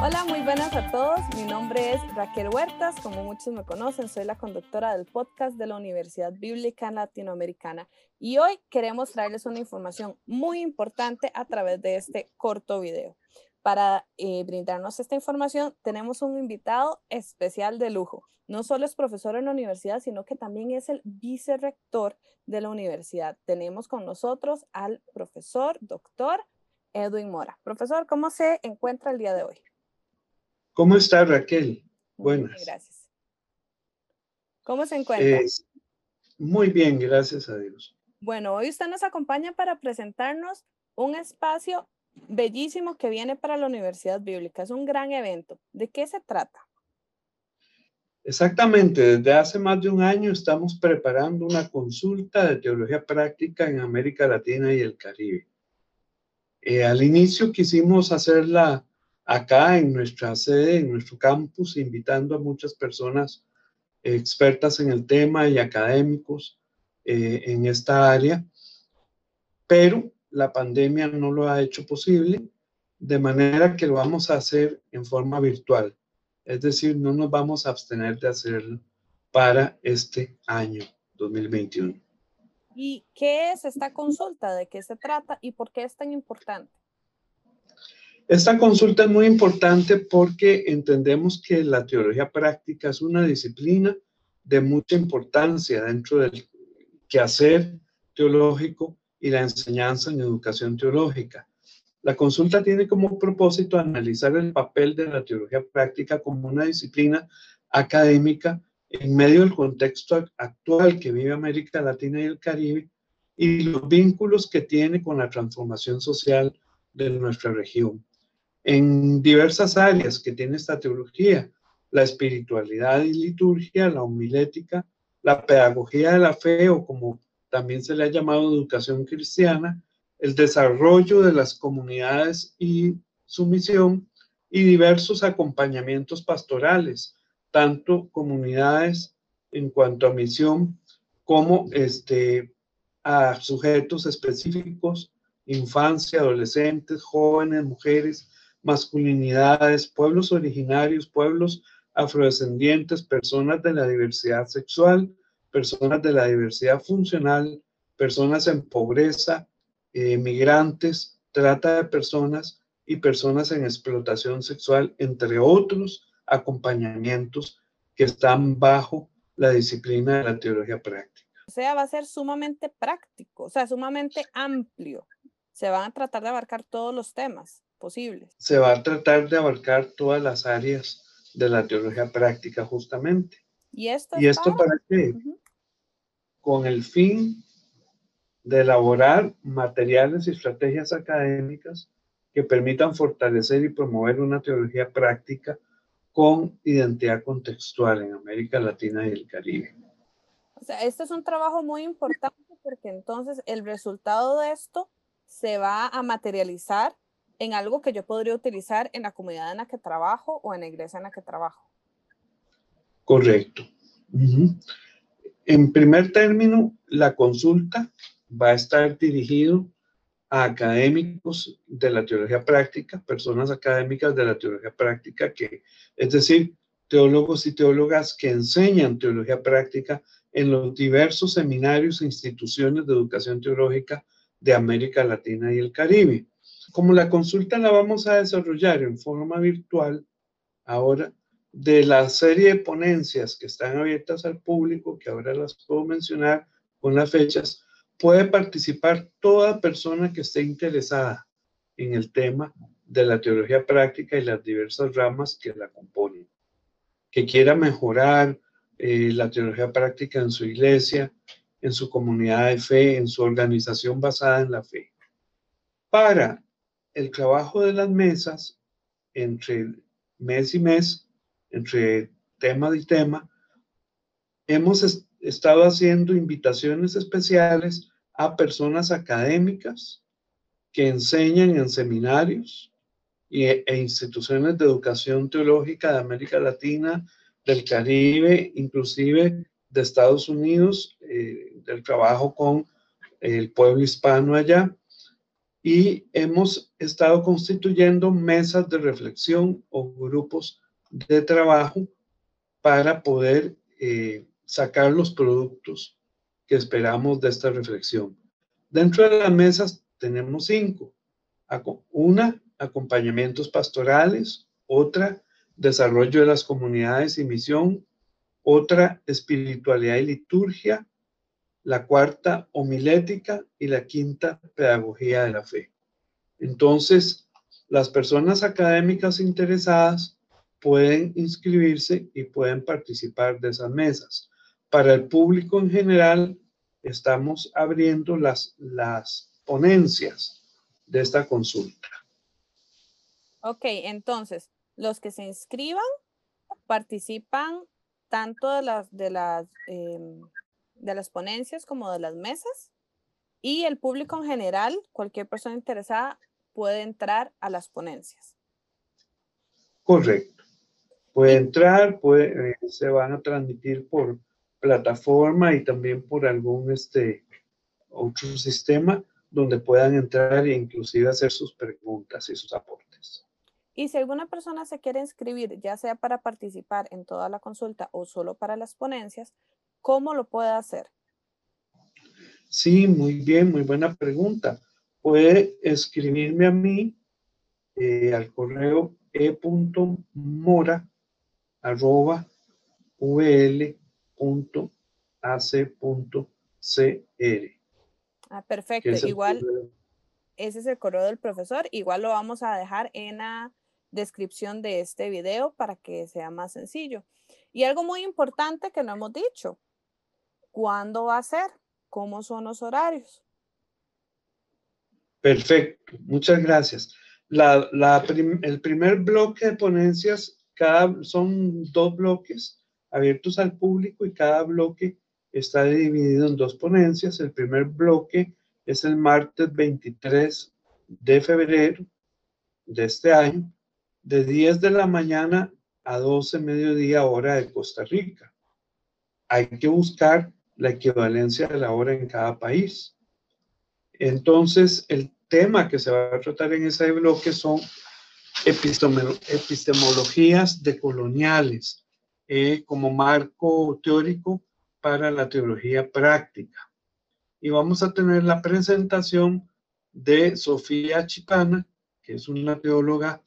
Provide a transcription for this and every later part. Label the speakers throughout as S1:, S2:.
S1: Hola, muy buenas a todos. Mi nombre es Raquel Huertas. Como muchos me conocen, soy la conductora del podcast de la Universidad Bíblica Latinoamericana. Y hoy queremos traerles una información muy importante a través de este corto video. Para eh, brindarnos esta información, tenemos un invitado especial de lujo. No solo es profesor en la universidad, sino que también es el vicerrector de la universidad. Tenemos con nosotros al profesor doctor Edwin Mora. Profesor, ¿cómo se encuentra el día de hoy?
S2: ¿Cómo está Raquel? Buenas.
S1: gracias. ¿Cómo se encuentra?
S2: muy bien, gracias a Dios.
S1: Bueno, hoy usted nos acompaña para presentarnos un espacio bellísimo que viene para la Universidad Bíblica. Es un gran evento. ¿De qué se trata?
S2: Exactamente, desde hace más de un año estamos preparando una consulta de teología práctica en América Latina y el Caribe. Eh, al inicio quisimos hacerla acá en nuestra sede, en nuestro campus, invitando a muchas personas expertas en el tema y académicos eh, en esta área, pero la pandemia no lo ha hecho posible, de manera que lo vamos a hacer en forma virtual. Es decir, no nos vamos a abstener de hacerlo para este año 2021.
S1: ¿Y qué es esta consulta? ¿De qué se trata y por qué es tan importante?
S2: Esta consulta es muy importante porque entendemos que la teología práctica es una disciplina de mucha importancia dentro del quehacer teológico y la enseñanza en educación teológica. La consulta tiene como propósito analizar el papel de la teología práctica como una disciplina académica en medio del contexto actual que vive América Latina y el Caribe y los vínculos que tiene con la transformación social de nuestra región. En diversas áreas que tiene esta teología, la espiritualidad y liturgia, la homilética, la pedagogía de la fe o como también se le ha llamado educación cristiana, el desarrollo de las comunidades y su misión y diversos acompañamientos pastorales, tanto comunidades en cuanto a misión como este, a sujetos específicos, infancia, adolescentes, jóvenes, mujeres, masculinidades, pueblos originarios, pueblos afrodescendientes, personas de la diversidad sexual, personas de la diversidad funcional, personas en pobreza, eh, migrantes, trata de personas y personas en explotación sexual, entre otros acompañamientos que están bajo la disciplina de la teología práctica.
S1: O sea, va a ser sumamente práctico, o sea, sumamente amplio. Se van a tratar de abarcar todos los temas posibles.
S2: Se va a tratar de abarcar todas las áreas de la teología práctica, justamente.
S1: ¿Y esto,
S2: ¿Y esto para qué? Con el fin de elaborar materiales y estrategias académicas que permitan fortalecer y promover una teología práctica con identidad contextual en América Latina y el Caribe.
S1: O sea, este es un trabajo muy importante porque entonces el resultado de esto se va a materializar en algo que yo podría utilizar en la comunidad en la que trabajo o en la iglesia en la que trabajo.
S2: Correcto. En primer término, la consulta va a estar dirigido a académicos de la teología práctica, personas académicas de la teología práctica, que, es decir, teólogos y teólogas que enseñan teología práctica en los diversos seminarios e instituciones de educación teológica de América Latina y el Caribe. Como la consulta la vamos a desarrollar en forma virtual, ahora de la serie de ponencias que están abiertas al público, que ahora las puedo mencionar con las fechas, puede participar toda persona que esté interesada en el tema de la teología práctica y las diversas ramas que la componen, que quiera mejorar eh, la teología práctica en su iglesia, en su comunidad de fe, en su organización basada en la fe. Para el trabajo de las mesas, entre mes y mes, entre tema y tema, hemos estado haciendo invitaciones especiales a personas académicas que enseñan en seminarios e, e instituciones de educación teológica de América Latina, del Caribe, inclusive de Estados Unidos, eh, del trabajo con el pueblo hispano allá, y hemos estado constituyendo mesas de reflexión o grupos de trabajo para poder eh, sacar los productos que esperamos de esta reflexión. Dentro de las mesas tenemos cinco. Una, acompañamientos pastorales. Otra, desarrollo de las comunidades y misión. Otra, espiritualidad y liturgia la cuarta homilética y la quinta pedagogía de la fe. Entonces, las personas académicas interesadas pueden inscribirse y pueden participar de esas mesas. Para el público en general, estamos abriendo las, las ponencias de esta consulta.
S1: Ok, entonces, los que se inscriban participan tanto de las, de las em, de las ponencias como de las mesas y el público en general, cualquier persona interesada puede entrar a las ponencias.
S2: Correcto. Puede entrar, puede, eh, se van a transmitir por plataforma y también por algún este, otro sistema donde puedan entrar e inclusive hacer sus preguntas y sus aportes.
S1: Y si alguna persona se quiere inscribir, ya sea para participar en toda la consulta o solo para las ponencias, ¿Cómo lo puede hacer?
S2: Sí, muy bien, muy buena pregunta. Puede escribirme a mí eh, al correo e.mora arroba
S1: Ah, perfecto. Igual, ese es el correo del profesor. Igual lo vamos a dejar en la descripción de este video para que sea más sencillo. Y algo muy importante que no hemos dicho, ¿Cuándo va a ser? ¿Cómo son los horarios?
S2: Perfecto, muchas gracias. el primer bloque de ponencias son dos bloques abiertos al público y cada bloque está dividido en dos ponencias. El primer bloque es el martes 23 de febrero de este año, de 10 de la mañana a 12 mediodía hora de Costa Rica. Hay que buscar la equivalencia de la hora en cada país. Entonces, el tema que se va a tratar en ese bloque son epistemologías decoloniales eh, como marco teórico para la teología práctica. Y vamos a tener la presentación de Sofía Chipana, que es una teóloga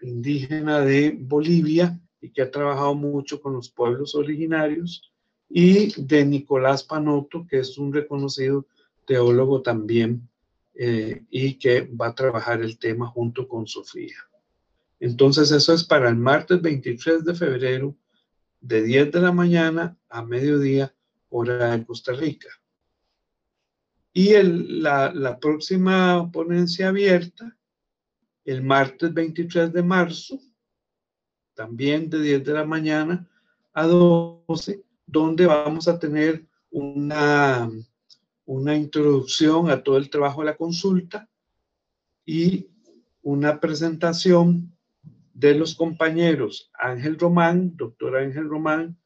S2: indígena de Bolivia y que ha trabajado mucho con los pueblos originarios y de Nicolás Panoto, que es un reconocido teólogo también eh, y que va a trabajar el tema junto con Sofía. Entonces eso es para el martes 23 de febrero de 10 de la mañana a mediodía hora de Costa Rica. Y la, la próxima ponencia abierta, el martes 23 de marzo, también de 10 de la mañana a 12, donde vamos a tener una, una introducción a todo el trabajo de la consulta y una presentación de los compañeros Ángel Román, doctor Ángel Román,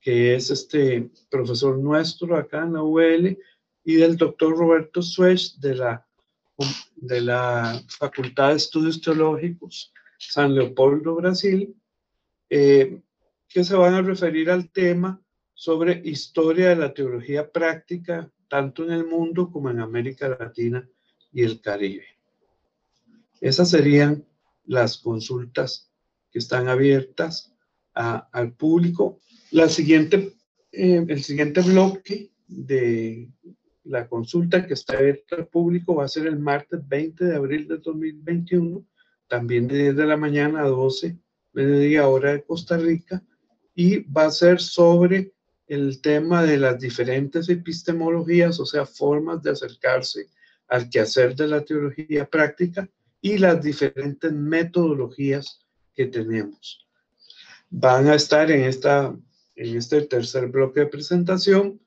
S2: que es este profesor nuestro acá en la UL, y del doctor Roberto Suez de la, de la Facultad de Estudios Teológicos San Leopoldo, Brasil, eh, que se van a referir al tema sobre historia de la teología práctica, tanto en el mundo como en América Latina y el Caribe. Esas serían las consultas que están abiertas al público. La siguiente, eh, el siguiente bloque de la consulta que está abierta al público va a ser el martes 20 de abril de 2021, también de 10 de la mañana a 12, mediodía hora de Costa Rica, y va a ser sobre el tema de las diferentes epistemologías, o sea, formas de acercarse al quehacer de la teología práctica y las diferentes metodologías que tenemos. Van a estar en, esta, en este tercer bloque de presentación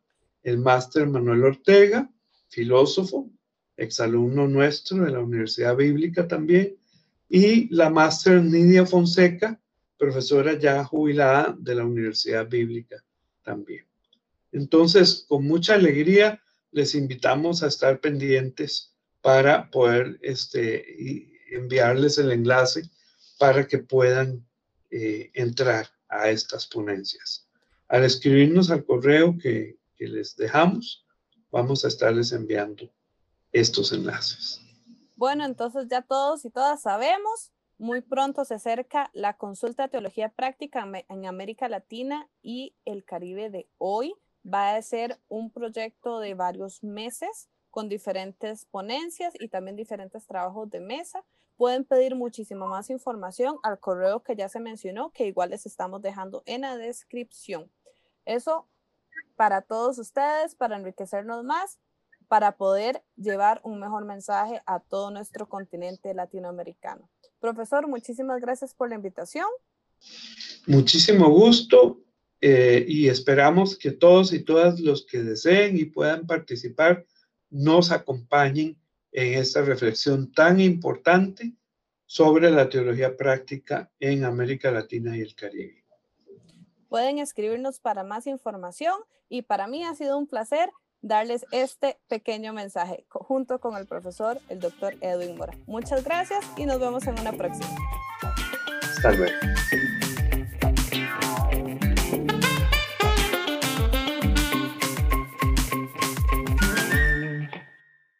S2: el máster Manuel Ortega, filósofo, exalumno nuestro de la Universidad Bíblica también, y la máster Nidia Fonseca, profesora ya jubilada de la Universidad Bíblica también. Entonces, con mucha alegría, les invitamos a estar pendientes para poder este, enviarles el enlace para que puedan eh, entrar a estas ponencias. Al escribirnos al correo que, que les dejamos, vamos a estarles enviando estos enlaces.
S1: Bueno, entonces ya todos y todas sabemos, muy pronto se acerca la consulta de teología práctica en América Latina y el Caribe de hoy. Va a ser un proyecto de varios meses con diferentes ponencias y también diferentes trabajos de mesa. Pueden pedir muchísima más información al correo que ya se mencionó, que igual les estamos dejando en la descripción. Eso para todos ustedes, para enriquecernos más, para poder llevar un mejor mensaje a todo nuestro continente latinoamericano. Profesor, muchísimas gracias por la invitación.
S2: Muchísimo gusto eh, y esperamos que todos y todas los que deseen y puedan participar nos acompañen en esta reflexión tan importante sobre la teología práctica en América Latina y el Caribe.
S1: Pueden escribirnos para más información y para mí ha sido un placer darles este pequeño mensaje junto con el profesor, el doctor Edwin Mora. Muchas gracias y nos vemos en una próxima.
S2: Hasta luego.